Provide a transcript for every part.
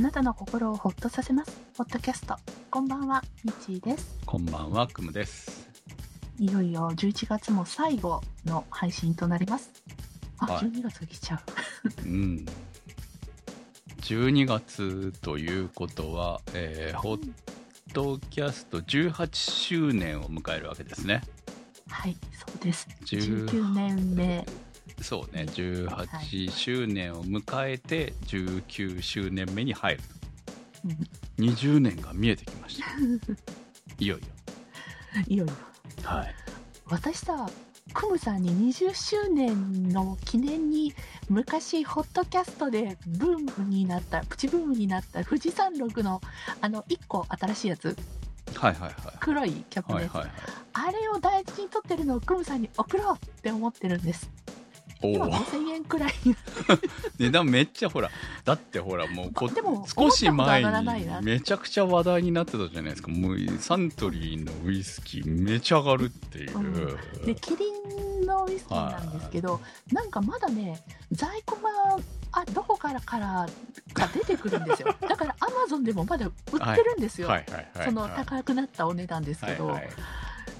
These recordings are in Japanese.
あなたの心をほっとさせます。ポッドキャスト。こんばんは、みちーです。こんばんは、くむです。いよいよ11月も最後の配信となります。あ、はい12月が来ちゃう。うん。12月ということは、えー、ホットキャスト18周年を迎えるわけですね。はい、そうです。10 19年目。そうね、はい18周年を迎えて19周年目に入る。うん20年が見えてきました。いよいよ。いよいよ。はい。私さ、クムさんに20周年の記念に昔ホットキャストでブームになったプチブームになった富士山麓のあの1個新しいやつはいはいはい。黒いキャップのやつ、はいはいはい。あれを大事に取ってるのをクムさんに送ろうって思ってるんです今おお。5000円くらい。値段めっちゃほら、だってほらもうこ少し前にめちゃくちゃ話題になってたじゃないですか。もうサントリーのウイスキーめちゃ上がるっていう。うん。でキリンのウイスキーなんですけどなんかまだね在庫があどこからからか出てくるんですよ。だからアマゾンでもまだ売ってるんですよ。その高くなったお値段ですけど、はい。はい。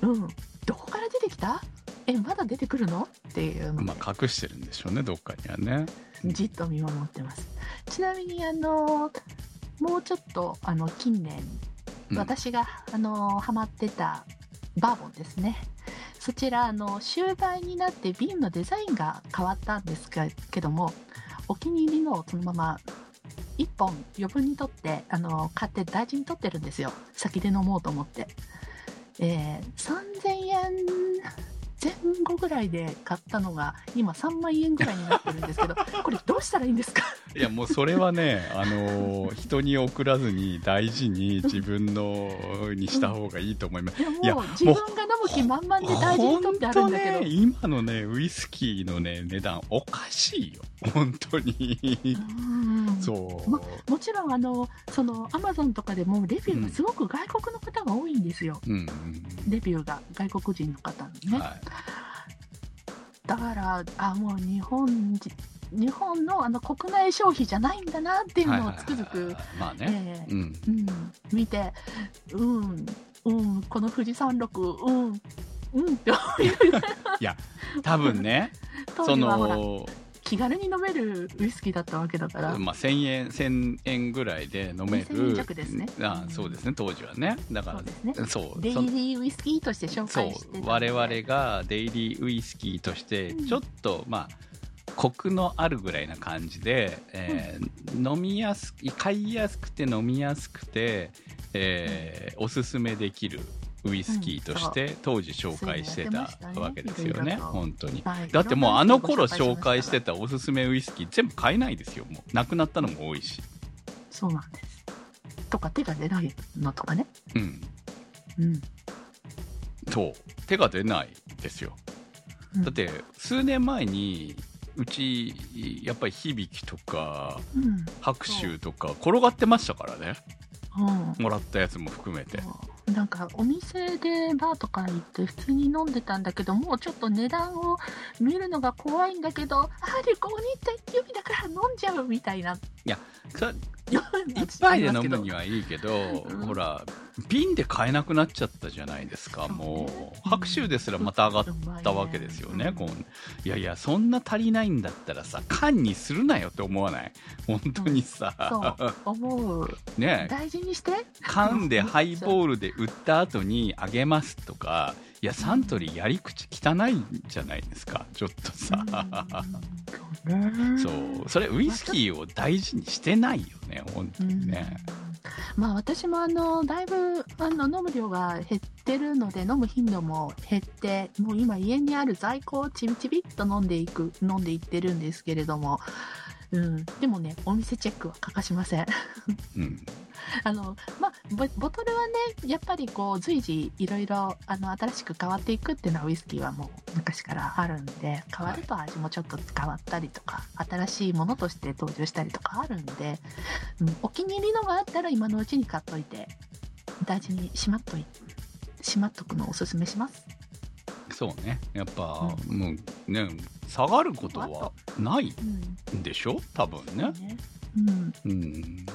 うん、どこから出てきた？えまだ出てくるの？っていうのまあ隠してるんでしょうね、どっかにはね。じっと見守ってます。ちなみにあのもうちょっとあの近年、うん。私があのハマってたバーボンですね。そちらあの終売になって瓶のデザインが変わったんですけけどもお気に入りのをそのまま1本余分に取ってあの買って大事に取ってるんですよ。先で飲もうと思って、えー3000円前後ぐらいで買ったのが今3万円ぐらいになってるんですけど これどうしたらいいんですか？いやもうそれはね、あのー人に送らずに大事に自分のにした方がいいと思います。いやいやもう自分が飲む気満々で大事に取ってあるんだけど、ね、今のね、ウイスキーのね、値段おかしいよ。本当に。うんそう。まもちろんあのそのアマゾンとかでもレビューがすごく外国の方が多いんですよ、うんレビューが外国人の方のうん。ね、はい。だからあもう日本人日本のあの国内消費じゃないんだなっていうのをつくづく、見てうんうんこの富士山麓うんうんって思いながら。多分ね、当その、気軽に飲めるウイスキーだったわけだから、まあ、1000円、1000円ぐらいで飲め2000円る。弱ですね。あそうですね、当時はね。だからそう、ですね。そう。デイリーウイスキーとして紹そう介してたので我々がデイリーウイスキーとしてうん。ちょっと、まあコクのあるぐらいな感じで、えー飲みやすく買いやすくて飲みやすくて、えーおすすめできるウイスキーとして当時紹介してたわけですよね。本当に。はい。だってもうあの頃紹介してたたおすすめウイスキー全部買えないですよ。もうなくなったのも多いし。そうなんです。とか手が出ないのとかね。うん。うん、そう。手が出ないですよ。うん。だって数年前にうちやっぱり響とかうん。拍手とか転がってましたからね。うん。もらったやつも含めてなんかお店でバーとか行って普通に飲んでたんだけどもうちょっと値段を見るのが怖いんだけどあ旅行に行った勢いだから飲んじゃうみたいな。さい 一杯で飲むにはいいけど、うん。ほら瓶で買えなくなっちゃったじゃないですかもう。拍手ですらまた上がったわけですよね、こう。いやいやそんな足りないんだったらさ缶にするなよって思わない？本当にさ、そう思う。ね大事にして。缶でハイボールで売った後にあげますとかいやサントリーやり口汚いんじゃないですかちょっとさ、うん。そそう。それウイスキーを大事にしてないよね本当にね、まあ私もあのだいぶあの飲む量が減ってるので飲む頻度も減ってもう今家にある在庫をちびちびっと飲んでいく飲んでいってるんですけれども、うん、でもねお店チェックは欠かしません。うん。あの、まあ、ボボトルはねやっぱりこう随時いろいろあの新しく変わっていくっていうのはウイスキーはもう昔からあるんで変わると味もちょっと変わったりとか、新しいものとして登場したりとかあるんで、うん、お気に入りのがあったら今のうちに買っといて大事にしまっといしまっとくのをおすすめします。そうね。やっぱ、もうね下がることはないうんんでしょ？多分ね。ね。うん、うん。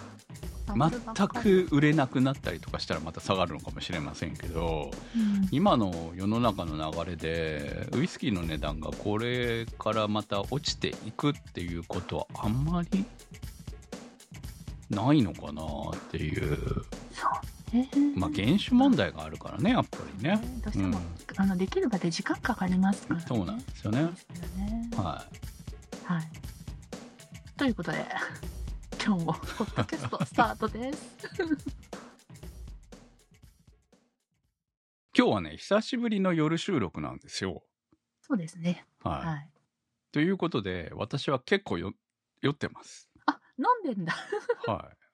全く売れなくなったりとかしたらまた下がるのかもしれませんけど、うん。今の世の中の流れでウイスキーの値段がこれからまた落ちていくっていうことはあんまりないのかなっていう、そうね。まあ、原種問題があるからねやっぱりねねどうしても、うんあのできるまで時間かかりますから、ね。そうなんですよねねははい。ということで、今日もポッドキャストスタートです。い今日はね久しぶりの夜収録なんですよそうですね。はい、はい。ということで私は結構よ酔ってますあ、飲んでんだ。ははい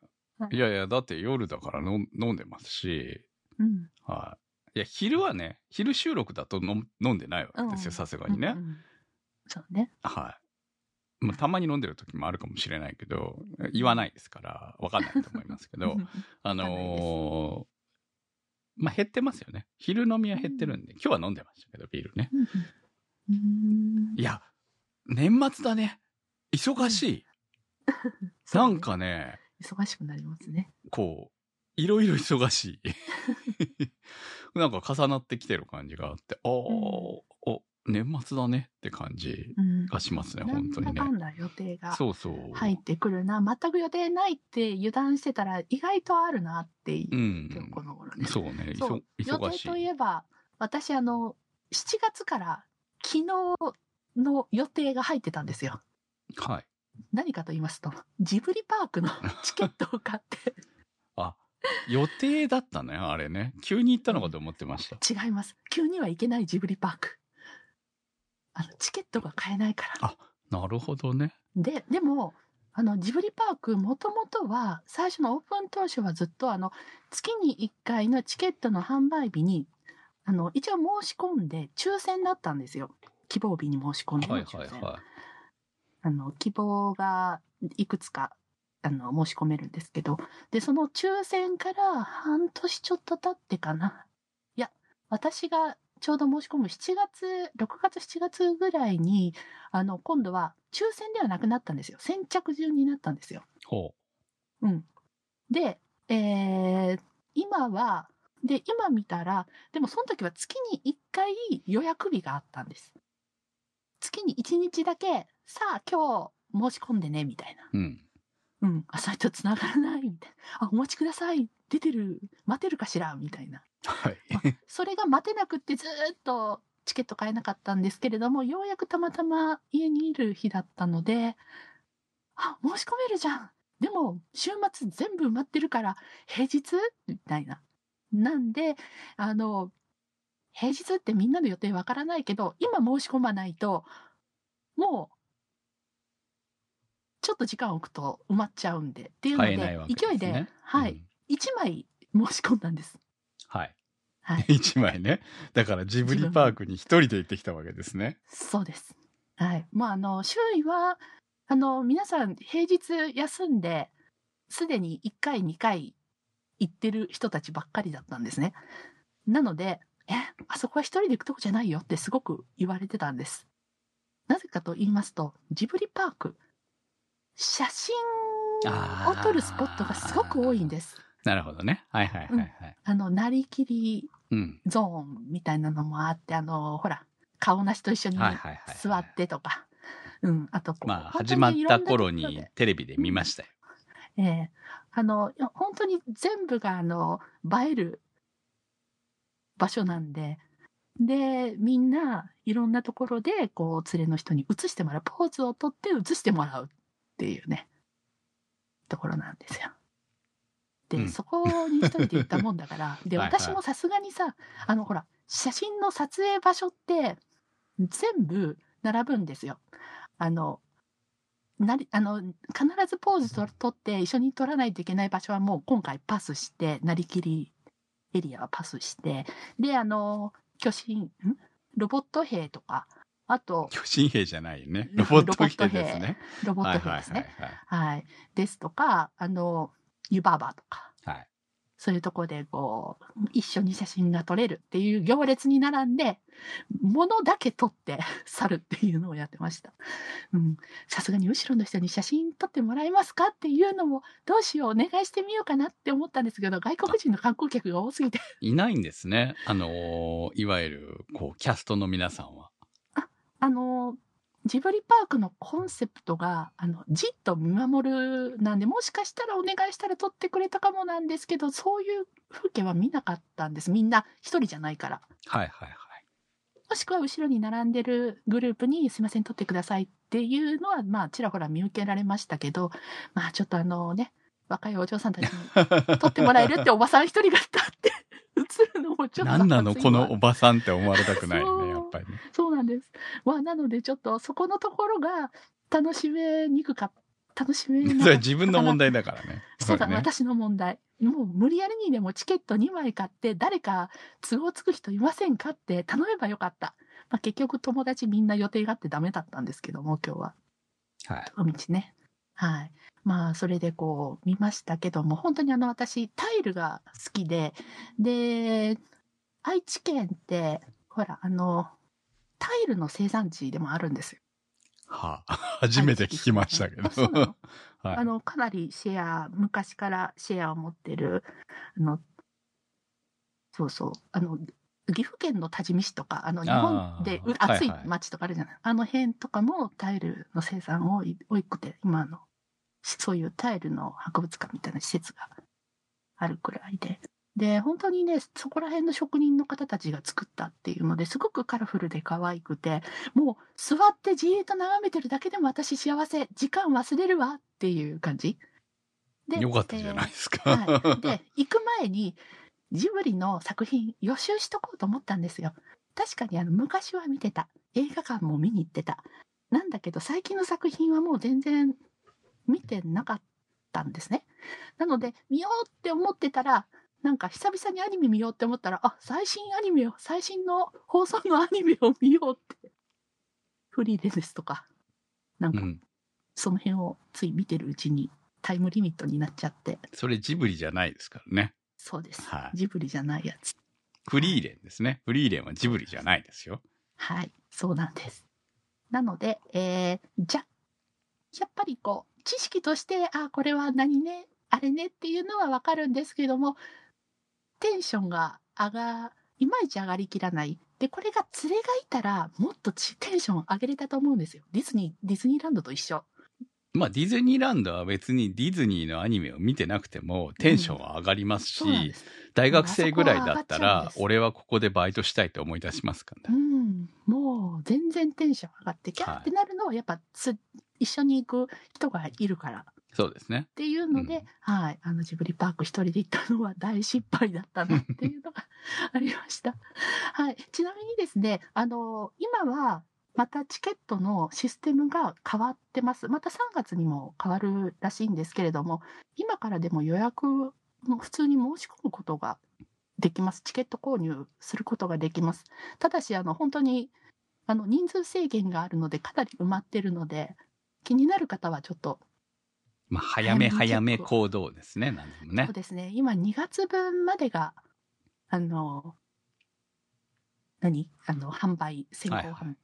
いいやいやだって夜だから飲ん飲んでますしうん。はい。いや、昼はね、昼収録だと飲飲んでないわけですよ、うんさすがにね。うんうんそうね。はい。まあ、たまに飲んでる時もあるかもしれないけど、言わないですから、わかんないと思いますけど、あのーまあ、減ってますよね。昼飲みは減ってるんで、今日は飲んでましたけど、ビールね。いや、年末だね。忙しい。なんかね、忙しくなりますね。こう、いろいろ忙しい。なんか重なってきてる感じがあって、あー、お、年末だねって感じうん。がしますね、なん本当にねだか。んだ予定がそうそう。入ってくるな、全く予定ないって油断してたら意外とあるなっていうう、ん今日この頃ね。そうね、そういそ忙し予定といい。えば、私あの、7月から昨日の予定が入ってたんですよ。はい。何かと言いますと、ジブリパークの チケットを買って、あ、予定だったね、あれね。急に行ったのかと思ってました。違います。急には行けないジブリパーク。あの、チケットが買えないから。なるほどね。で、でも、あの、ジブリパーク、もともとは、最初のオープン当初はずっと、あの、月に1回のチケットの販売日に、あの、一応申し込んで、抽選だったんですよ。希望日に申し込んでのはい。はいはあの、希望がいくつか、あの、申し込めるんですけど、で、その抽選から半年ちょっと経ってかな。いや、私がちょうど申し込む7月、6月7月ぐらいに、あの、今度は抽選ではなくなったんですよ。先着順になったんですよ。い。ほうん。で、えー、今は、で、今見たら、でもその時は月に1回予約日があったんです。月に1日だけ、さあ今日申し込んでね、みたいな。う。うん。うん、繋がらない、みたいな。あ、お待ちください。出てる。待てるかしらみたいな。はい。それが待てなくってずーっとチケット買えなかったんですけれども、ようやくたまたま家にいる日だったので、あ、申し込めるじゃん。でも、週末全部埋まってるから、平日？みたいな。なんで、あの、平日ってみんなの予定わからないけど、今申し込まないと、もう、ちょっと時間置くと埋まっちゃうんで、っていうのでね。勢いで、はい、うん1枚申し込んだんです。はい。はい。一枚ね。だからジブリパークに一人で行ってきたわけですね。そうです。はい。まあ、あの、周囲は、あの、皆さん平日休んで、すでに1回、2回行ってる人たちばっかりだったんですね。なので、え、あそこは一人で行くとこじゃないよってすごく言われてたんです。なぜかと言いますと、ジブリパーク、写真を撮るスポットがすごく多いんです。なるほどね。はいはいはいはい。あの、なりきりうん。ゾーンみたいなのもあって、あの、ほら、顔なしと一緒に。座ってとか、うん、あとまあ、始まった頃にテレビで見ましたよ。ええあの、本当に全部が、あの、映える場所なんで、で、みんないろんなところで、こう、連れの人に映してもらう、ポーズをとって映してもらうっていうね、ところなんですよ。で、うんそこに一人で行ったもんだから、で、私もさすがにさ、あの、ほら、写真の撮影場所って、全部並ぶんですよ。あの、なり、あの、必ずポーズと撮って一緒に撮らないといけない場所はもう今回パスして、なりきりエリアはパスして、で、あの、巨神、ん？ロボット兵とか、あと、巨神兵じゃないよね。ロロボット兵兵ですね。ロボット兵ですね。はい。はい。ですとか、あの、湯婆婆とか、はい。そういうとこでこう、一緒に写真が撮れるっていう行列に並んで、物だけ撮って 去るっていうのをやってました。うん。さすがに後ろの人に写真撮ってもらえますかっていうのも、どうしよう、お願いしてみようかなって思ったんですけど、外国人の観光客が多すぎて。いないんですね。あのーいわゆる、こう、キャストの皆さんは。あの、ジブリパークのコンセプトが、あの、じっと見守るなんで、もしかしたらお願いしたら撮ってくれたかもなんですけど、そういう風景は見なかったんです。みんな一人じゃないから。はいはいはい。もしくは後ろに並んでるグループにすいません、撮ってくださいっていうのは、まあ、ちらほら見受けられましたけど、まあ、ちょっとあのね、若いお嬢さんたちに撮ってもらえるっておばさん一人が立って映るのもちょっと。何なの？このおばばさんって思われたくないね、やっぱりね。そうなんです。まあ、なのでちょっとそこのところが楽しめにくかった。楽しめそれは自分の問題だからね。そうだ、れね。私の問題。もう無理やりにでもチケット2枚買って、誰か都合つく人いませんかって頼めばよかった。まあ、結局友達みんな予定があってダメだったんですけども、今日は。はい。道ね。はい。まあ、それでこう見ましたけども、本当にあの私、タイルが好きで、で、愛知県って、ほら、あの、タイルの生産地でもあるんですよ。はあ、初めて聞きましたけど。あ はいあの、かなりシェア、昔からシェアを持ってる、あの、そうそう、あの、岐阜県の多治見市とか、あの、日本で暑いはいはい町とかあるじゃない。あの辺とかもタイルの生産多い多くて、今の、そういうタイルの博物館みたいな施設があるくらいで。で、本当にね、そこら辺の職人の方たちが作ったっていうので、すごくカラフルで可愛くて、もう座ってじーっと眺めてるだけでも私幸せ、時間忘れるわっていう感じ。でよかったじゃないですか。はい、で行く前にジブリの作品予習しとこうと思ったんですよ確かにあの昔は見てた映画館も見に行ってたなんだけど最近の作品はもう全然見てなかったんですねなので見ようって思ってたらなんか久々にアニメ見ようって思ったらあ最新アニメを最新の放送のアニメを見ようってフリーレンですとかなんかうん。その辺をつい見てるうちにタイムリミットになっちゃってそれジブリじゃないですからね。そうです。はいジブリじゃないやつ。フリーレンですね。フリーレンはジブリじゃないですよ。はい、そうなんです。なので、えー、じゃ、やっぱりこう、知識として、あ、これは何ね、あれねっていうのは分かるんですけども、テンションが上が、いまいち上がりきらない。で、これが連れがいたら、もっとテンション上げれたと思うんですよ。ディズニー、ディズニーランドと一緒。まあディズニーランドは別にディズニーのアニメを見てなくてもテンションは上がりますし、そうなんです。大学生ぐらいだったら俺はここでバイトしたいと思い出しますからうね。ん、もう全然テンション上がって、キャーってなるのは、やっぱつ、一緒に行く人がいるから。そうですね。っていうので、うんはい、あのジブリパーク一人で行ったのは大失敗だったなっていうのがありました。はい、ちなみにですね、あの今はまたチケットのシステムが変わってます。また3月にも変わるらしいんですけれども、今からでも予約も普通に申し込むことができます。チケット購入することができます。ただし、あの本当にあの人数制限があるので、かなり埋まってるので、気になる方はちょっとまあ早め早め行動ですね。なんでもねそう。ですね。今2月分までが、あの、何？あの、販売、先行販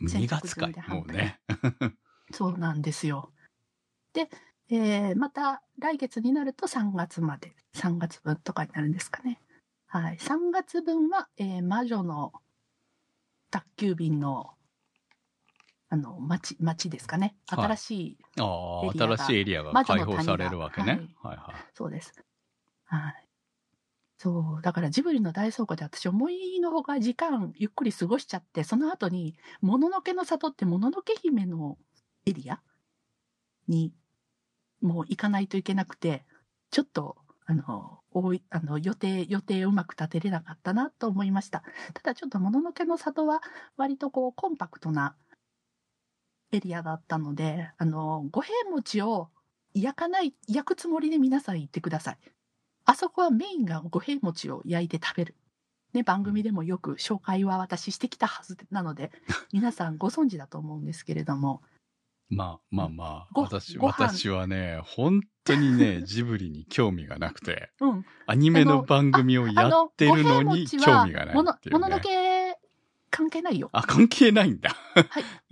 2月かいもうね。そうなんですよ。で、えーまた来月になると3月まで、3月分とかになるんですかね。はい。3月分は、えー魔女の宅急便の、あの、町、町ですかね。はい新しいああ、エリアが新しいエリアが開放されるわけね。はいはい。そうです。はい。そう。だからジブリの大倉庫で私思いのほか時間ゆっくり過ごしちゃって、その後に、もののけの里ってもののけ姫のエリアに、もう行かないといけなくて、ちょっと、あの、多い、あの、予定、予定うまく立てれなかったなと思いました。ただちょっともののけの里は割とこうコンパクトなエリアだったので、あの、五平餅を焼かない、焼くつもりで皆さん行ってください。あそこはメインが五平餅を焼いて食べる。ね、番組でもよく紹介は私してきたはずなので、皆さんご存知だと思うんですけれども、まあまあまあ、ご私、私はね、本当にね、ジブリに興味がなくて、うん。アニメの番組をやってるのに興味がないっていうもののね。け関係ないよ。あ、関係ないんだ。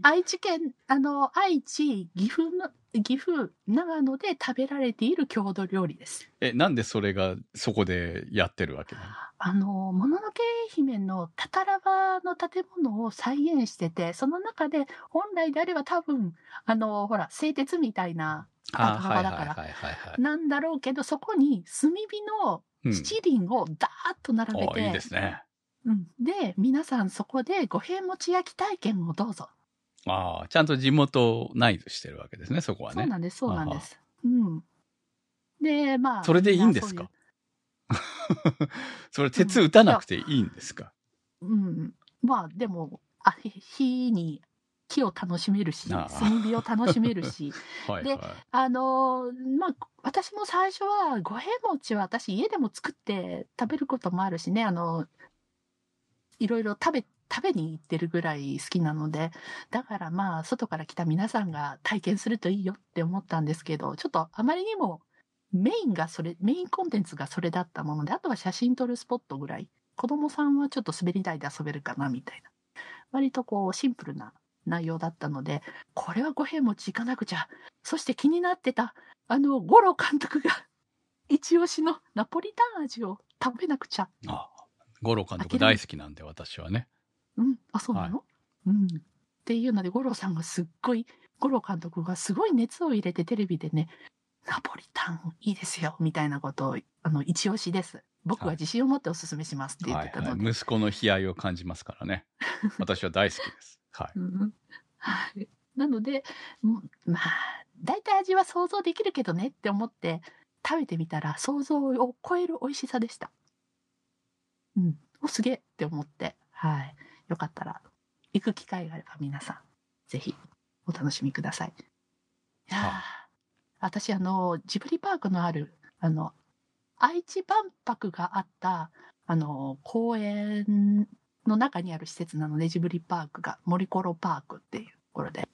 愛知県、あの、愛知、岐阜の、岐阜、長野で食べられている郷土料理です。え、なんでそれがそこでやってるわけあの、もののけ姫のタタラバの建物を再現してて、その中で本来であれば多分、あの、ほら、製鉄みたいな。なんだろうけど、そこに炭火のうん。七輪をダーッと並べあ、て、いいですね。うん、で、皆さんそこで五平餅焼き体験をどうぞ。ああ、ちゃんと地元をナイズしてるわけですね、そこはね。そうなんです、そうなんです。うん。で、まあ。それでいいんですか？それ鉄打たなくていいんですか、そういううん。まあ、でも、あ、ひ火に、火を楽しめるし、炭火を楽しめるし、で はいはい。あのーまあ、私も最初は、五平餅は私家でも作って食べることもあるしね、あの、いろいろ食べ、食べに行ってるぐらい好きなので、だからまあ、外から来た皆さんが体験するといいよって思ったんですけど、ちょっとあまりにもメインがそれ、メインコンテンツがそれだったもので、あとは写真撮るスポットぐらい、子供さんはちょっと滑り台で遊べるかなみたいな、割とこうシンプルな内容だったので、これは五平餅行かなくちゃ。そして気になってた、あの、五郎監督が一押しのナポリタン味を食べなくちゃ。あ五郎監督大好きなんで、私はね。うん、あ、そうなの、うん。っていうので、五郎さんがすっごい、五郎監督がすごい熱を入れてテレビでね、ナポリタンいいですよ、みたいなことを、あの、一押しです。僕は自信を持ってお勧めしますって言っはいてたので。はい。息子の悲哀を感じますからね。私は大好きです。はい。うんはい。なので、うんまあ、大体味は想像できるけどねって思って食べてみたら想像を超える美味しさでした。うん。お、すげえって思って、はい。よかったら、行く機会があれば皆さん、ぜひお楽しみください。いやーは私、あの、ジブリパークのある、あの、愛知万博があった、あの、公園の中にある施設なので、ジブリパークが、森コロパークっていうところで、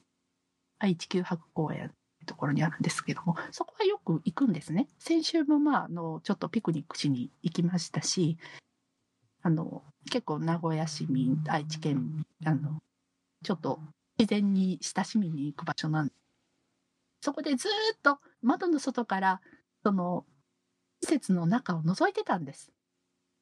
愛知九博公園っていうところにあるんですけども、そこはよく行くんですね。先週もまあ、あの、ちょっとピクニックしに行きましたし、あの、結構名古屋市民、愛知県、あの、ちょっと自然に親しみに行く場所なんで、そこでずーっと窓の外から、その、施設の中を覗いてたんです。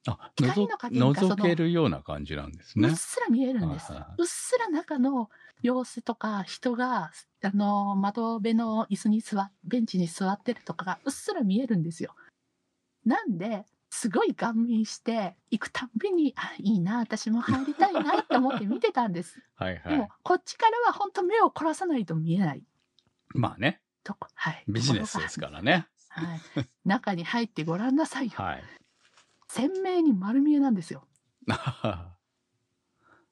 あ、光の加減がその覗けるような感じなんですねうっ。すら見えるんですうっすら中の様子とか人があの窓辺の椅子に座っベンチに座ってるとかがうっすら見えるんですよなんですごい顔面して行くたんびにあいいな私も入りたいなって思って見てたんです はいはでもい。こっちからは本当目を凝らさないと見えないまあね、とこはいビジネスですからね。はい、中に入ってごらんなさいよはい。鮮明に丸見えなんですよ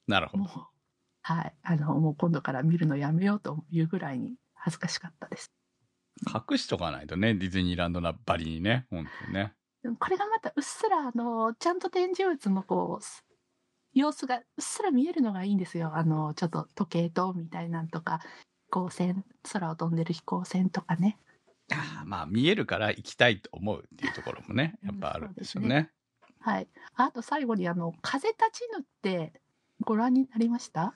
なるほど。はい。あの、もう今度から見るのやめようというぐらいに恥ずかしかったです。隠しとかないとね、ディズニーランドなばりにね、本当にね。これがまたうっすら、あの、ちゃんと展示物のこう、す様子がうっすら見えるのがいいんですよ。あの、ちょっと時計塔みたいなんとか、飛行船、空を飛んでる飛行船とかね。ああまあ、見えるから行きたいと思うっていうところもね、やっぱあるんですよね。はい。あと最後に、あの、風立ちぬってご覧になりました？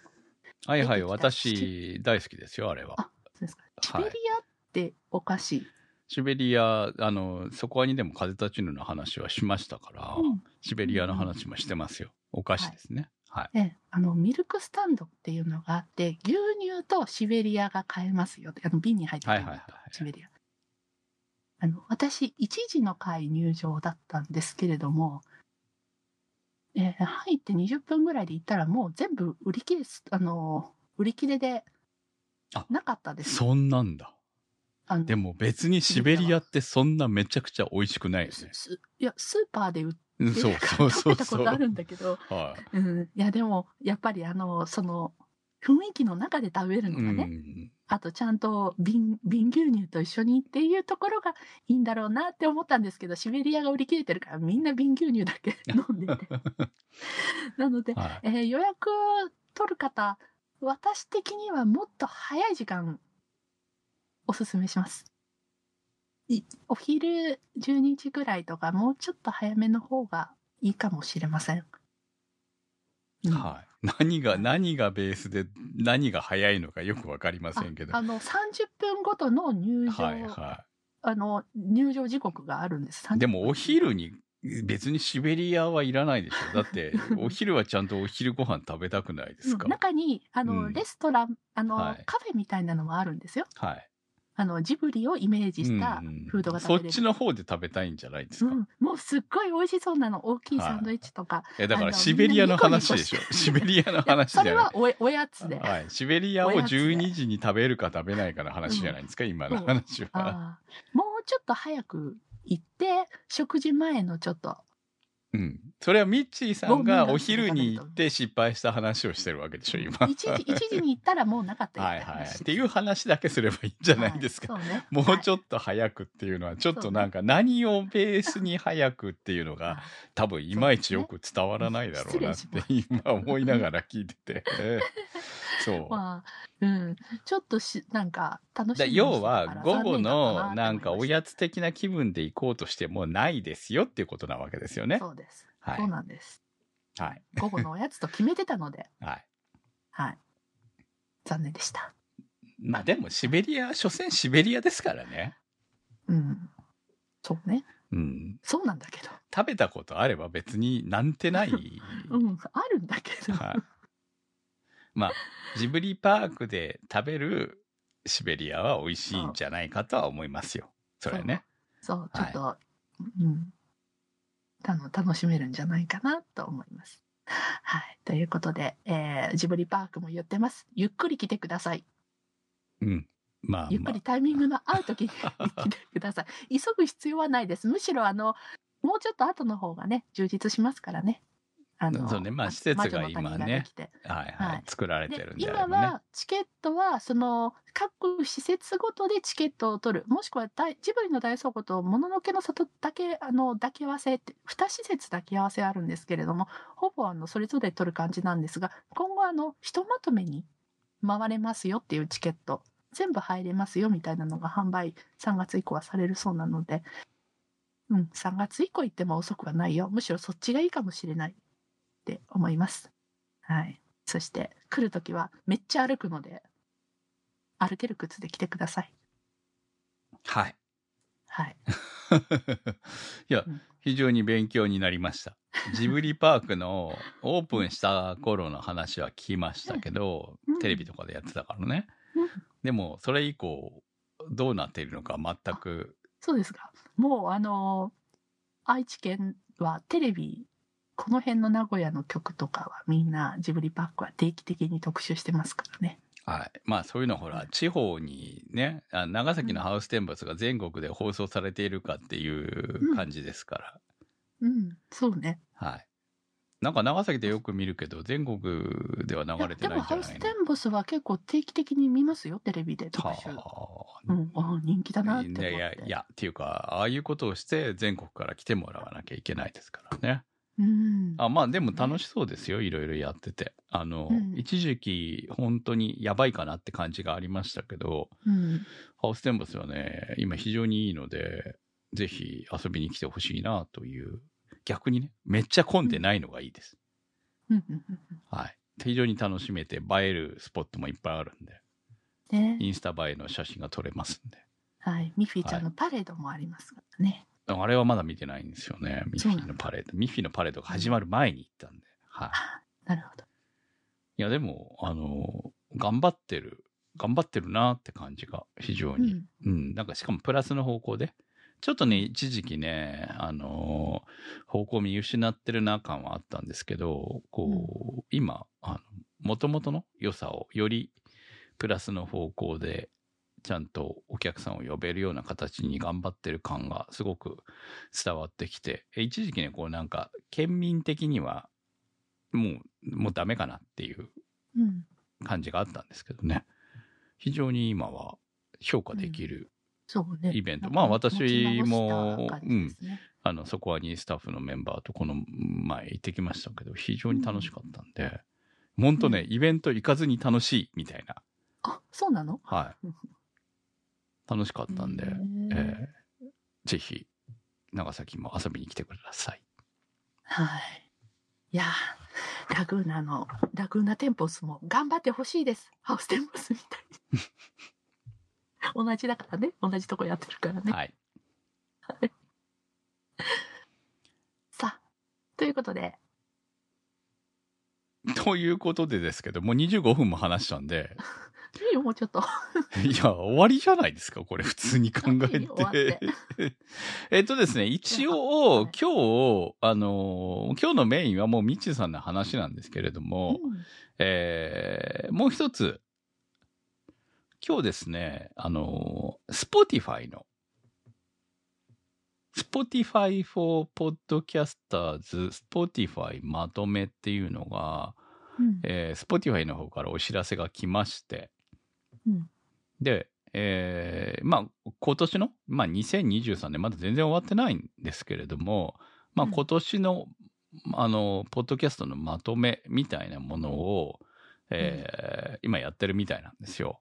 はいはい、私、大好きですよ、あれは。あそうですか。シはいベリアってお菓子。シベリア、あの、そこにでも風立ちぬの話はしましたから、うんシベリアの話もしてますよ。お菓子ですね。はい。ええ、あのミルクスタンドっていうのがあって牛乳とシベリアが買えますよってあの瓶に入ってるはいはいはいシベリアあの私1時の回入場だったんですけれども、えー入って20分ぐらいで行ったらもう全部売り切れすあの売り切れであなかったですそんなんだ。でも別にシベリアってそんなめちゃくちゃ美味しくないよね。すいやスーパーで売ってうんそうそう食そうそう。べたことあるんだけどはい。うん、いやでもやっぱりあのその雰囲気の中で食べるのうがね、ん。あとちゃんと瓶瓶牛乳と一緒にっていうところがいいんだろうなって思ったんですけどシベリアが売り切れてるからみんな瓶牛乳だけ 飲んでて なので、はい。えー予約取る方私的にはもっと早い時間おすすめします。いお昼12時ぐらいとか、もうちょっと早めの方がいいかもしれません。うんはい。何が、何がベースで、何が早いのかよくわかりませんけど。ああの、30分ごとの入場、はいはあの、入場時刻があるんです。い。でもお昼に、別にシベリアはいらないでしょ。だって、お昼はちゃんとお昼ご飯食べたくないですか？うん。中に、あの、うんレストラン、あの、はいカフェみたいなのもあるんですよ。はい。あの、ジブリをイメージしたうんうんフードがそ食べれる。っちの方で食べたいんじゃないですか？うん、もうすっごい美味しそうなの。大きいサンドイッチとか。え、だからシベリアの話でしょ？シベリアの話じゃないそれは。おやおやつで。はい。シベリアをおやつで12時に食べるか食べないかの話じゃないですか、今の話は。もうちょっと早く行って、食事前のちょっと、うん。それはミッチーさんがお昼に行って失敗した話をしてるわけでしょ、今。1時、1時に行ったらもうなかったよはいはい。っていう話だけすればいいんじゃないですか。はいね。もうちょっと早くっていうのは、ちょっとなんか何をベースに早くっていうのが、多分いまいちよく伝わらないだろうなって今思いながら聞いてて。ええそう。まあ、うん。ちょっとし、なんか、楽しみ要は午後のなんかおやつ的な気分で行こうとしてもないですよっていうことなわけですよね。そうです。はいそうなんです。はい。午後のおやつと決めてたので、はい。はい。残念でした。まあでもシベリア、所詮シベリアですからね。うん。そうね。うん。そうなんだけど。食べたことあれば別になんてない。うん、あるんだけど。はい。まあ、ジブリパークで食べるシベリアは美味しいんじゃないかとは思いますよ。それね。そう、ちょっと、うん。たの楽しめるんじゃないかなと思います。はい。ということで、えージブリパークも言ってます。ゆっくり来てください。うん。まあ、まゆっくりタイミングの合う時に 来てください。急ぐ必要はないです。むしろ、あの、もうちょっと後の方がね、充実しますからね。あの、そうね。まあ施設が今ね。はいははい。い。作られてでるんであ今。はチケットはその各施設ごとでチケットを取る。もしくは大ジブリの大倉庫ともののけの里だけあの抱き合わせって2施設抱き合わせあるんですけれどもほぼあのそれぞれ取る感じなんですが今後あのひとまとめに回れますよっていうチケット。全部入れますよみたいなのが販売3月以降はされるそうなので、うん、3月以降行っても遅くはないよ。むしろそっちがいいかもしれないって思います。はいそして来るときはめっちゃ歩くので歩ける靴で来てください。はい。はい。いやうん、非常に勉強になりました。ジブリパークのオープンした頃の話は聞きましたけど、うんテレビとかでやってたからね。うんでも、それ以降、どうなっているのか全く、そうですか。もうあの愛知県はテレビこの辺の名古屋の局とかはみんなジブリパークは定期的に特集してますからね。はい。まあそういうのほら、地方にね、あ長崎のハウステンボスが全国で放送されているかっていう感じですから。うん、そうね。はい。なんか長崎でよく見るけど、全国では流れてでないもハウステんじゃないの？ンボスは結構定期的に見ますよテレビで特集。はうん、あ人気だなって。いやいや、いや、っていうか、ああいうことをして全国から来てもらわなきゃいけないですからね。うん。あまあでも楽しそうですよ、いろいろやってて。あの、うん一時期本当にやばいかなって感じがありましたけど、うん。ハウステンボスはね、今非常にいいので、ぜひ遊びに来てほしいなという、逆にね、めっちゃ混んでないのがいいです。はい。非常に楽しめて映えるスポットもいっぱいあるんで、うん。ね。インスタ映えの写真が撮れますんで。はい。ミッフィーちゃんのパレードもありますからね。あれはまだ見てないんですよね。ミッフィーのパレード。ミッフィーのパレードが始まる前に行ったんで。はい。あなるほど。いや、でも、あの、頑張ってる、頑張ってるなって感じが非常に。うん。うん、なんかしかもプラスの方向で。ちょっとね、一時期ね、あの方向見失ってるな感はあったんですけど、こう、今、あの、元々の良さをよりプラスの方向で、ちゃんとお客さんを呼べるような形に頑張ってる感がすごく伝わってきて、え一時期ね、こうなんか、県民的には、もう、もうダメかなっていううん。感じがあったんですけどね。非常に今は評価できる、そうね。イベントまあ私も持ち直した感じですねあの、そこはにスタッフのメンバーとこの前行ってきましたけど、非常に楽しかったんで、本当ね、イベント行かずに楽しいみたいな、あ、そうなの？はい。楽しかったんで、えーぜひ、長崎も遊びに来てください。はい。いやー、ラグーナの、ラグーナテンポスも頑張ってほしいです。ハウステンポスみたいに。同じだからね。同じとこやってるからね。はい。さあ、ということで、ということでですけど、もう25分も話したんで、いいよ、もうちょっと。いや、終わりじゃないですか、これ、普通に考えて。て。えっとですね、一は応、い。今日、あのー今日のメインはもうミッチーさんの話なんですけれども、うん。えーもう一つ、今日ですね、あのー、Spotify の、Spotify for Podcasters Spotify まとめっていうのが、うん。えー Spotify の方からお知らせが来まして、うんで、えーまあ、今年の、まあ、2023年、まだ全然終わってないんですけれども、まあ、うん今年の、あの、ポッドキャストのまとめみたいなものを、えー今やってるみたいなんですよ。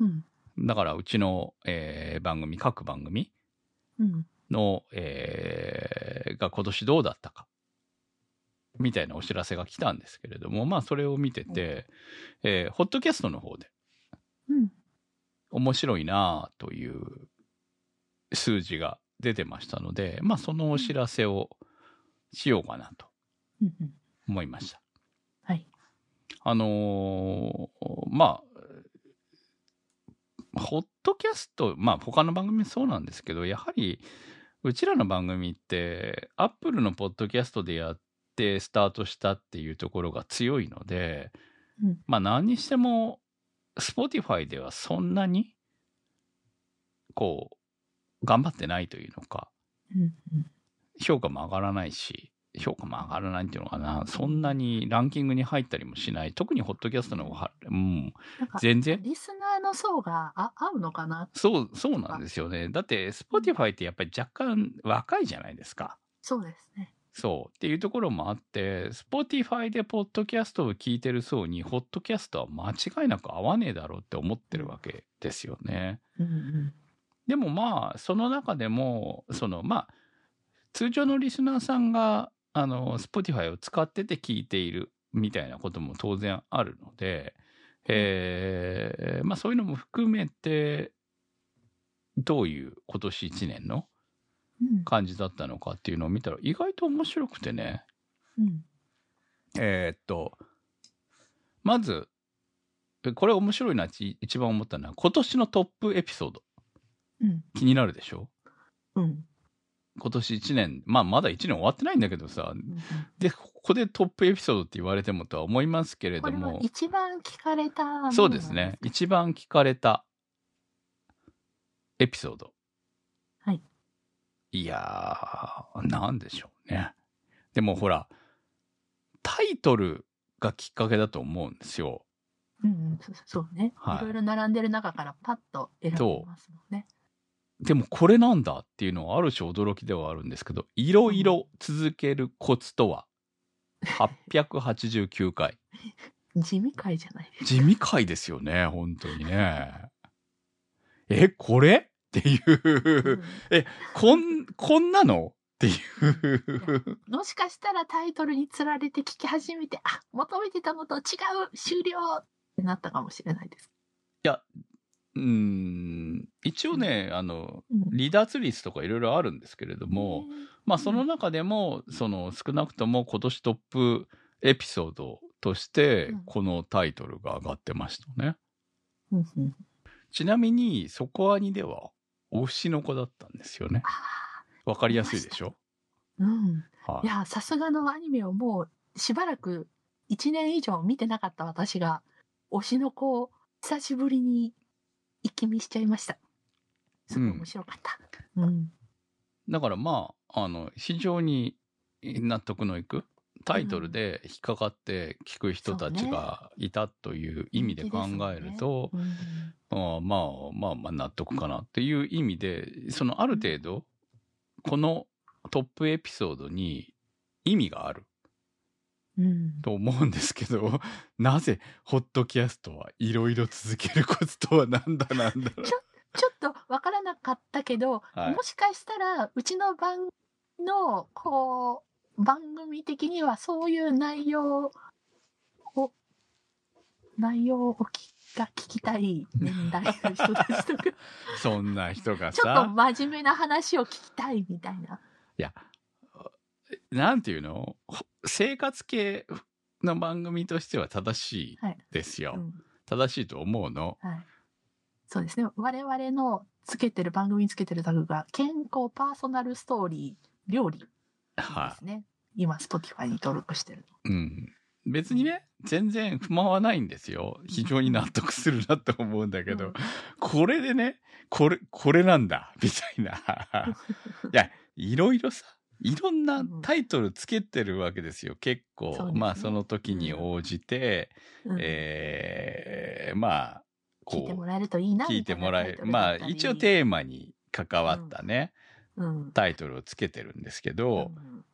うん。だから、うちの、えー番組、各番組うん。の、えーが今年どうだったか、みたいなお知らせが来たんですけれども、まあ、それを見てて、えーホットキャストの方で、うん。面白いなあという数字が出てましたので、まあそのお知らせをしようかなと思いました。はい。あのーまあ、ホットキャスト、まあ他の番組もそうなんですけど、やはりうちらの番組って、アップルのポッドキャストでやってスタートしたっていうところが強いので、うんまあ何にしても、Spotify ではそんなに、こう、頑張ってないというのか。評価も上がらないし、評価も上がらないっていうのかな、そんなにランキングに入ったりもしない。特にホットキャストの方が、うん、全然？リスナーの層があ合うのかな？そう、そうなんですよね。だって、Spotify ってやっぱり若干若いじゃないですか。そうですね。そう。っていうところもあって、Spotify でポッドキャストを聞いてる層に、ホットキャストは間違いなく合わねえだろうって思ってるわけですよね。うんうん。でもまあ、その中でも、そのまあ、通常のリスナーさんが、あの、Spotify を使ってて聞いているみたいなことも当然あるので、えーまあそういうのも含めて、どういう今年1年のうん。感じだったのかっていうのを見たら意外と面白くてね、うん。えーっと、まず、これ面白いな一番思ったのは、今年のトップエピソード。うん。気になるでしょ？うん。今年1年、まあまだ1年終わってないんだけどさ、うんで、ここでトップエピソードって言われてもとは思いますけれども、一番聞かれたそうですね。一番聞かれたエピソード。はい。いやー、なんでしょうね。でもほら、タイトルがきっかけだと思うんですよ。うんうん、そうそうね、はいい。ろいろ並んでる中からパッと選びますもんね。でもこれなんだっていうのはある種驚きではあるんですけど、いろいろ続けるコツとは、889回。地味会じゃないです地味回ですよね、本当にね。え、これ？っていう、こん、こんなのっていう。もしかしたらタイトルにつられて聞き始めて、あ、求めてたのと違う終了ってなったかもしれないです。うーん、一応ね、あの、うん。離脱率とかいろいろあるんですけれども、まあその中でも、その少なくとも今年トップエピソードとしてうん、このタイトルが上がってましたね。うんうん。ちなみに、そこアニでは、推しの子だったんですよね。あわかりやすいでしょ？ーうん。はいいや、さすがのアニメをもうしばらく1年以上見てなかった私が、推しの子を久しぶりに一気見しちゃいました。すごい面白かった。うん。だからまあ、あの、非常に納得のいくタイトルで引っかかって聞く人たちがいたという意味で考えると、うんまあまあまあ納得かなっていう意味で、そのある程度、このトップエピソードに意味がある。うん。と思うんですけど、なぜホットキャストはいろいろ続けるコツとは何だなんだろう。ちょっとわからなかったけど、はい。もしかしたら、うちの番の、こう、番組的にはそういう内容を、内容を聞が聞きたい年代の人たちとか、そんな人がちょっとさ、真面目な話を聞きたいみたいな。なんていうの？ほ生活系の番組としては正しいはい。ですよ。うん。正しいと思うの？はい。そうですね。我々のつけてる、番組につけてるタグが、健康パーソナルストーリー、料理ではすね。今、Spotify に登録してるい。うん。別にね、全然不満はないんですよ。非常に納得するなと思うんだけの。ど、これでね、これ、これなんだ、みたいな。いや、いろいろさ、いろんなタイトルつけてるわけですよ。結構。ねまあ、その時に応じて、うんえー、まあ、こう聞いても、らえるといいな。聞いてもらえる。まあ、一応テーマに関わったね、うん。タイトルをつけてるんですけど、うん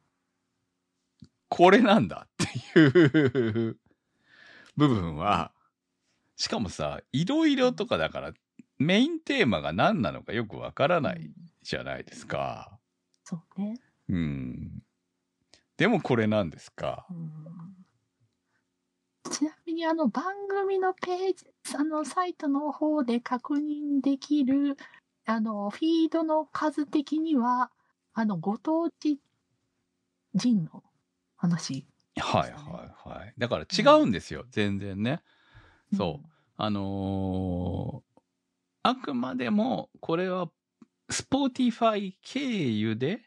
これなんだっていう部分は、しかもさ、いろいろとかだから、メインテーマが何なのかよくわからないじゃないですか。そうね。うん。でもこれなんですか？うんちなみにあの番組のページ、あのサイトの方で確認できる、あのフィードの数的には、あのご当地人の話。はいはいはい。だから違うんですよ、全然ね。そうあのーあくまでもこれは Spotify 経由で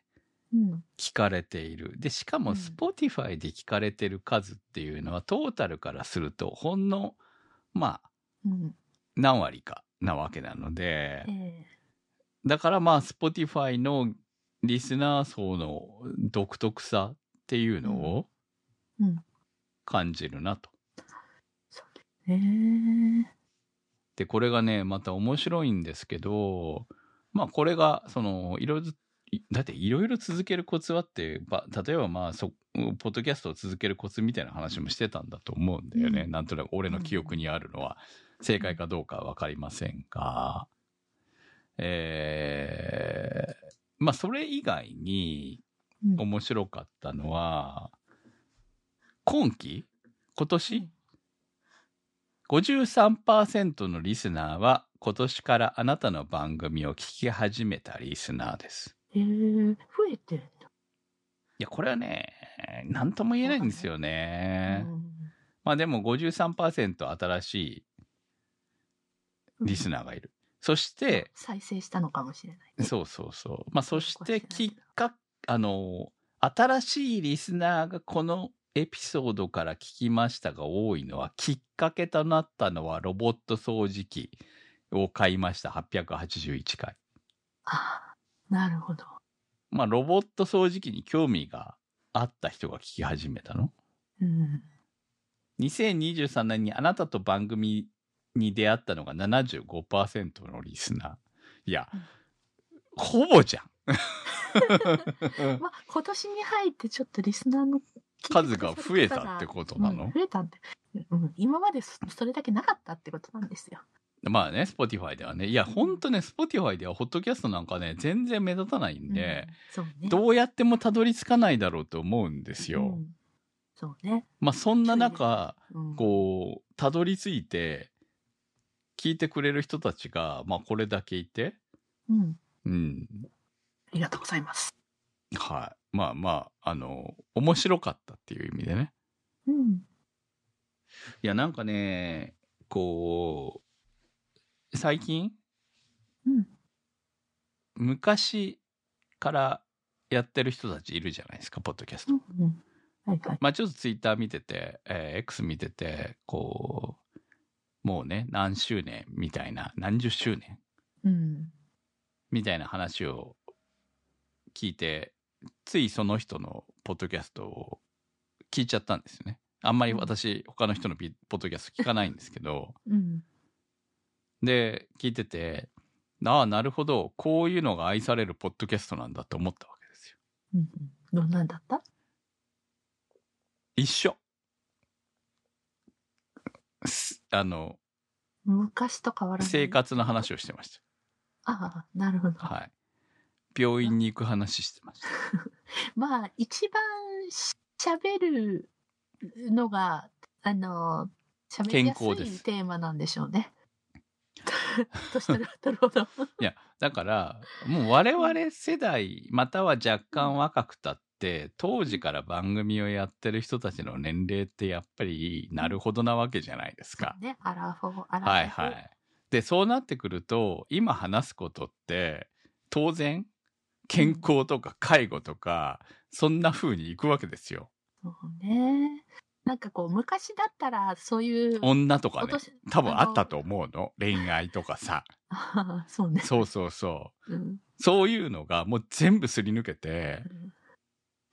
うん。聞かれている。で、しかもうん Spotify で聞かれてる数っていうのはトータルからするとほんの、まあ、うん。何割かなわけなのでえ、えだからまあ Spotify のリスナー層の独特さっていうのをうんうん感じるなと。そうですね。で、これがね、また面白いんですけど、まあこれが、その、いろいろ、いだっていろいろ続けるコツはって、ば例えばまあそ、ポッドキャストを続けるコツみたいな話もしてたんだと思うんだよね。うんなんとなく俺の記憶にあるのは、正解かどうかはわかりませんが、えー、まあそれ以外にうん面白かったのは、今期？今年？53%のリスナーは今年からあなたの番組を聞き始めたリスナーです。ええ増えてるんだ。いや、これはね、なんとも言えないんですよね。まあでも53%新しいうんリスナーがいる。そして、再生したのかもしれない。そうそうそう。まあそして、きっか、あの、新しいリスナーがこのエピソードから聞きましたが多いのは、きっかけとなったのはロボット掃除機を買いました。881回。ああ、なるほど。まあロボット掃除機に興味があった人が聞き始めたの。うん。2023年にあなたと番組に出会ったのが75%のリスナー。いや、うんほぼじゃん。まあ、今年に入ってちょっとリスナーの数が増えたってことなの？うん、増えたって、うん、今までそそれだけなかったってことなんですよ。まあね、Spotify ではね。いや、ほんとね、Spotify では、ホットキャストなんかね、全然目立たないんで、うん、そうね。どうやってもたどり着かないだろうと思うんですよ。うんそうね。まあ、そんな中、うん、こう、たどり着いて、聞いてくれる人たちが、まあ、これだけいて、うん。うん。ありがとうございます。はい。まあまあ、あの、面白かったっていう意味でね。うん。いや、なんかね、こう、最近、うん。昔からやってる人たちいるじゃないですか、ポッドキャスト。うん。うんはいはい。まあちょっとツイッター見てて、えー X 見てて、こう、もうね、何周年みたいな、何十周年？うん。みたいな話を聞いて、ついその人のポッドキャストを聞いちゃったんですよね。あんまり私、他の人のピポッドキャスト聞かないんですけど、うん。で、聞いてて、ああ、なるほど、こういうのが愛されるポッドキャストなんだと思ったわけですよ。うん。どんなんだった？一緒。すあの、昔と変わらない？生活の話をしてました。ああ、なるほど。はい。病院に行く話してました。まあ、一番し喋るのが、あの、喋りやすいテーマなんでしょうね。としたら、なるほど。いや、だから、もう我々世代、または若干若くたって、当時から番組をやってる人たちの年齢ってやっぱりなるほどなわけじゃないですか。ね、アラフォー、アラフォー。はいはい。で、そうなってくると、今話すことって、当然、健康とか介護とか、そんな風にいくわけですよ。そうね。なんかこう、昔だったら、そういう、女とかね多分あったと思うの。恋愛とかさ。そうね。そうそうそう。うん。そういうのがもう全部すり抜けて、うん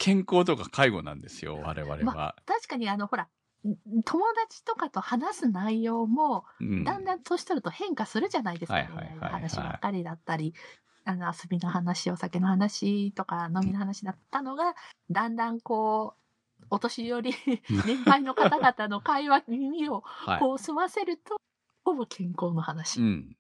健康とか介護なんですよ、我々まは。確かにあの、ほら、ん友達とかと話す内容も、うんだんだん年取ると変化するじゃないですか。はいはいはいはい恋愛の話ばっかりだったり、あの、遊びの話、お酒の話とか、飲みの話だったのが、だんだんこう、お年寄り、年配の方々の会話に耳をはい。こう済ませると、ほぼ健康の話。うん。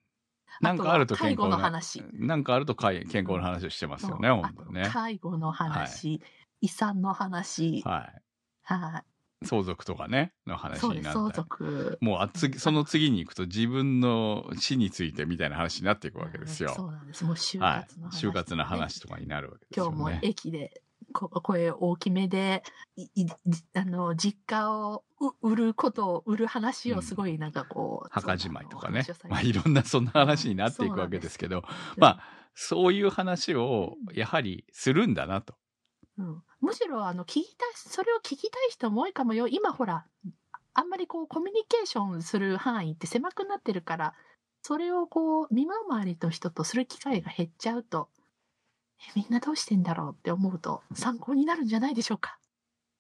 なんかあると健康介護の話。なんかあると介健康の話をしてますよね、そう本当にね。介護の話、遺産の話、はい。はい、相続とかね、の話になったり。続。もうあ次、その次に行くと自分の死についてみたいな話になっていくわけですよ。そうなんです。もう就はい活の話、。就活の話とかになるわけですよ今日もね。駅でこ声大きめでいいあの実家をう売ることを売る話をすごいなんかこう、墓じまいとかね。まあいろんなそんな話になっていくわけですけど、まあそういう話をやはりするんだなと。うん、むしろあの聞きたそれを聞きたい人も多いかもよ今ほらあんまりこうコミュニケーションする範囲って狭くなってるからそれをこう見回りの人とする機会が減っちゃうとえみんなどうしてんだろうって思うと参考になるんじゃないでしょうか。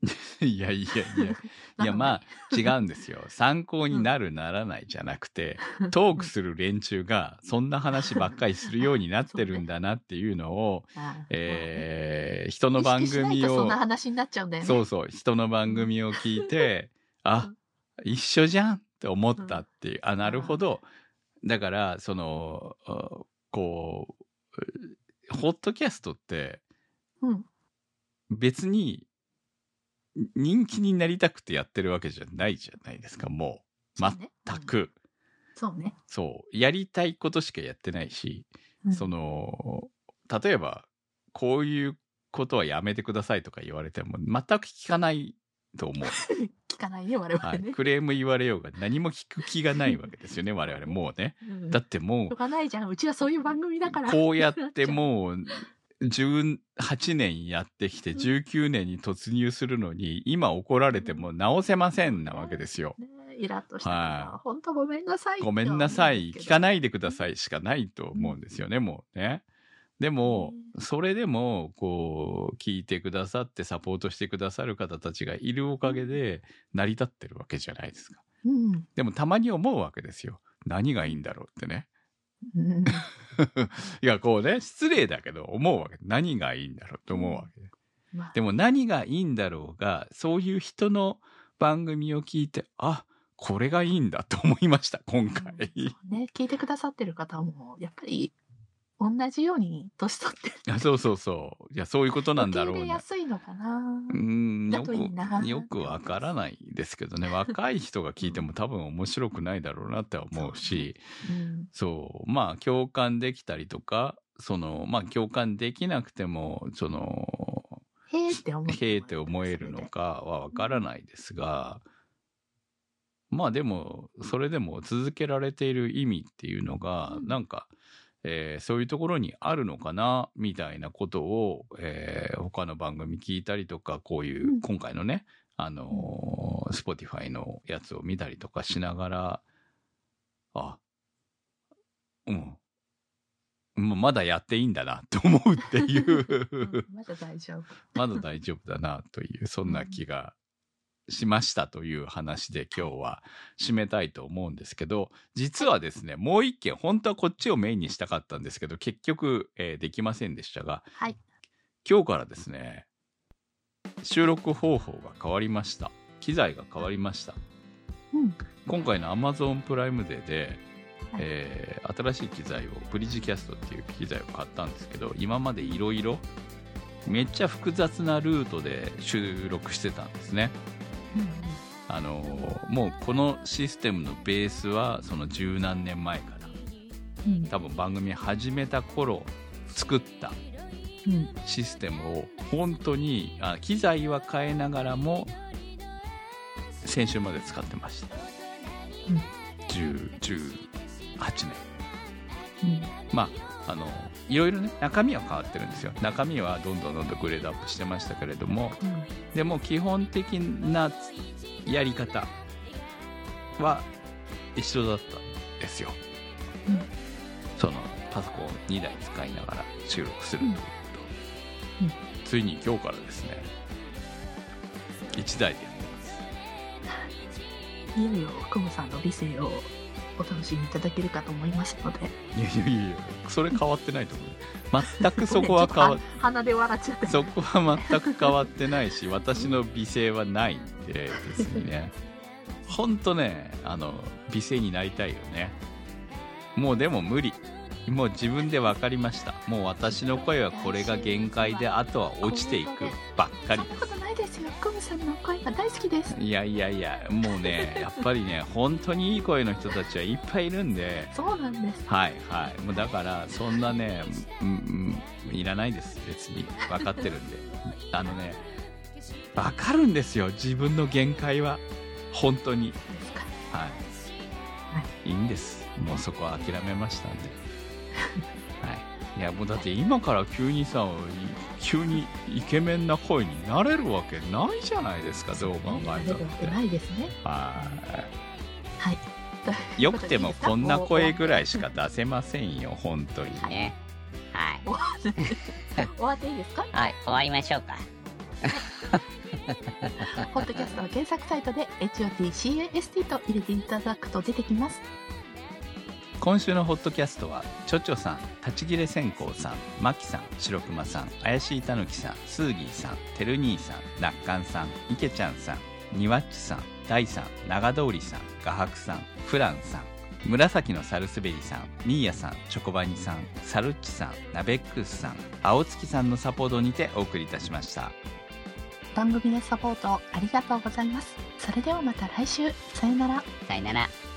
いやいやいや。いやまあ違うんですよ。参考になるならないじゃなくて、トークする連中がそんな話ばっかりするようになってるんだなっていうのを、えー人の番組をとそんな、話になっちゃうんだよね。そうそう、人の番組を聞いて、あ、一緒じゃんって思ったっていう、あ、なるほど。だから、その、あこう、ホットキャストってうん。別に人気になりたくてやってるわけじゃないじゃないですか、もう。全く。そうね。そう。やりたいことしかやってないし、うんその、例えば、こういうことはやめてくださいとか言われても、全く聞かないと思う。聞かないね、我々はい。ね。クレーム言われようが何も聞く気がないわけですよね、我々もうね。うんだってもしょうがないじゃん。うちはそういう番組だう、から。こうやってもう、18年やってきて19年に突入するのに、今怒られても直せませんなわけですよ。ねイラッとしたはから、本当ごめんなさい。ごめんなさい、聞かい。ないでくださいしかないと思うんですよね、もうね。でも、それでも、こう、聞いてくださってサポートしてくださる方たちがいるおかげで成り立ってるわけじゃないですか。うん。でもたまに思うわけですよ。何がいいんだろうってね。うん。いや、こうね、失礼だけど思うわけ。何がいいんだろうって思うわけ。まあでも何がいいんだろうが、そういう人の番組を聞いて、あ、これがいいんだと思いました、今回。うんね、聞いてくださってる方も、やっぱり、同じように年取ってあそうそうそう。いや、そういうことなんだろうな受け入れや。すいのかな。うん、だよく、よくわからないですけどね。若い人が聞いても多分面白くないだろうなって思うし、うん。そう、まあ共感できたりとか、その、まあ共感できなくても、その、へーって思う。へーって思えるのかはわからないですが、まあでも、それでも続けられている意味っていうのが、うんなんか、えーそういうところにあるのかな、みたいなことを、えー他の番組聞いたりとか、こういう、うん今回のね、あのー、Spotify のやつを見たりとかしながら、あ、うん。ままだやっていいんだなって思うっていううん まだ大丈夫。まだ大丈夫だなという、そんな気がしましたという話で今日は締めたいと思うんですけど、実はですね、もう一件、本当はこっちをメインにしたかったんですけど、結局、えーできませんでしたが、はい。今日からですね、収録方法が変わりました。機材が変わりました。うん。今回の Amazon プライムデーで、えー新しい機材をブリッジキャストっていう機材を買ったんですけど今までいろいろめっちゃ複雑なルートで収録してたんですねうんあのーもうこのシステムのベースはその十何年前から。うん。うん多分番組始めた頃作ったうん。システムを本当にあ機材は変えながらも先週まで使ってました、うん。10 18年。うん。まああのいろいろね中身は変わってるんですよ。中身はどんどんどんどんグレードアップしてましたけれども。うん。でも基本的なやり方は一緒だったんですよ、うん。そのパソコン2台使いながら収録するということ、うん。ついに今日からですね。1台で。やってますいよいよクムさんの美声をお楽しみいただけるかと思いますので。いやいやいやいやそれ変わってないと思う 全くそこは変わ鼻で笑っちゃって。そこは全く変わってないし私の美声はないんで別にね。ほんとねあの美声になりたいよね。もうでも無理もう自分で分かりました。もう私の声はこれが限界であとは落ちていくばっかり。そんなことないですよ。クムさんの声が大好きです。いやいやいやもうねやっぱりね本当にいい声の人たちはいっぱいいるんで。そうなんです。はいはい。もうだからそんなね、うんうん、いらないです。別に。分かってるんで。あのね分かるんですよ。自分の限界は。本当に。ですかはい、い、いんです。もうそこは諦めましたんではい。いやもうだって今から急にさ急にイケメンな声になれるわけないじゃないですかどう考えたっ慣れるわけて。ないですね。はい。はい。よくてもこんな声ぐらいしか出せませんよ 本当にね。はい。終わっていいですか？はい、終わりましょうか。ポッドキャストの検索サイトで HOTCAST と入れていただくと出てきます今週のホットキャストはちょちょさん立ち切れ線香さんまきさん白熊さん怪しいたぬきさんスーギーさんてる兄さんなっかんさんいけちゃんさんにわっちさん大さん長通りさん画伯さんフランさん紫のサルスベリさんミーヤさんチョコバニさんサルッチさんナベックスさん青月さんのサポートにてお送りいたしました。番組のサポートありがとうございます。それではまた来週。さよなら。さよなら。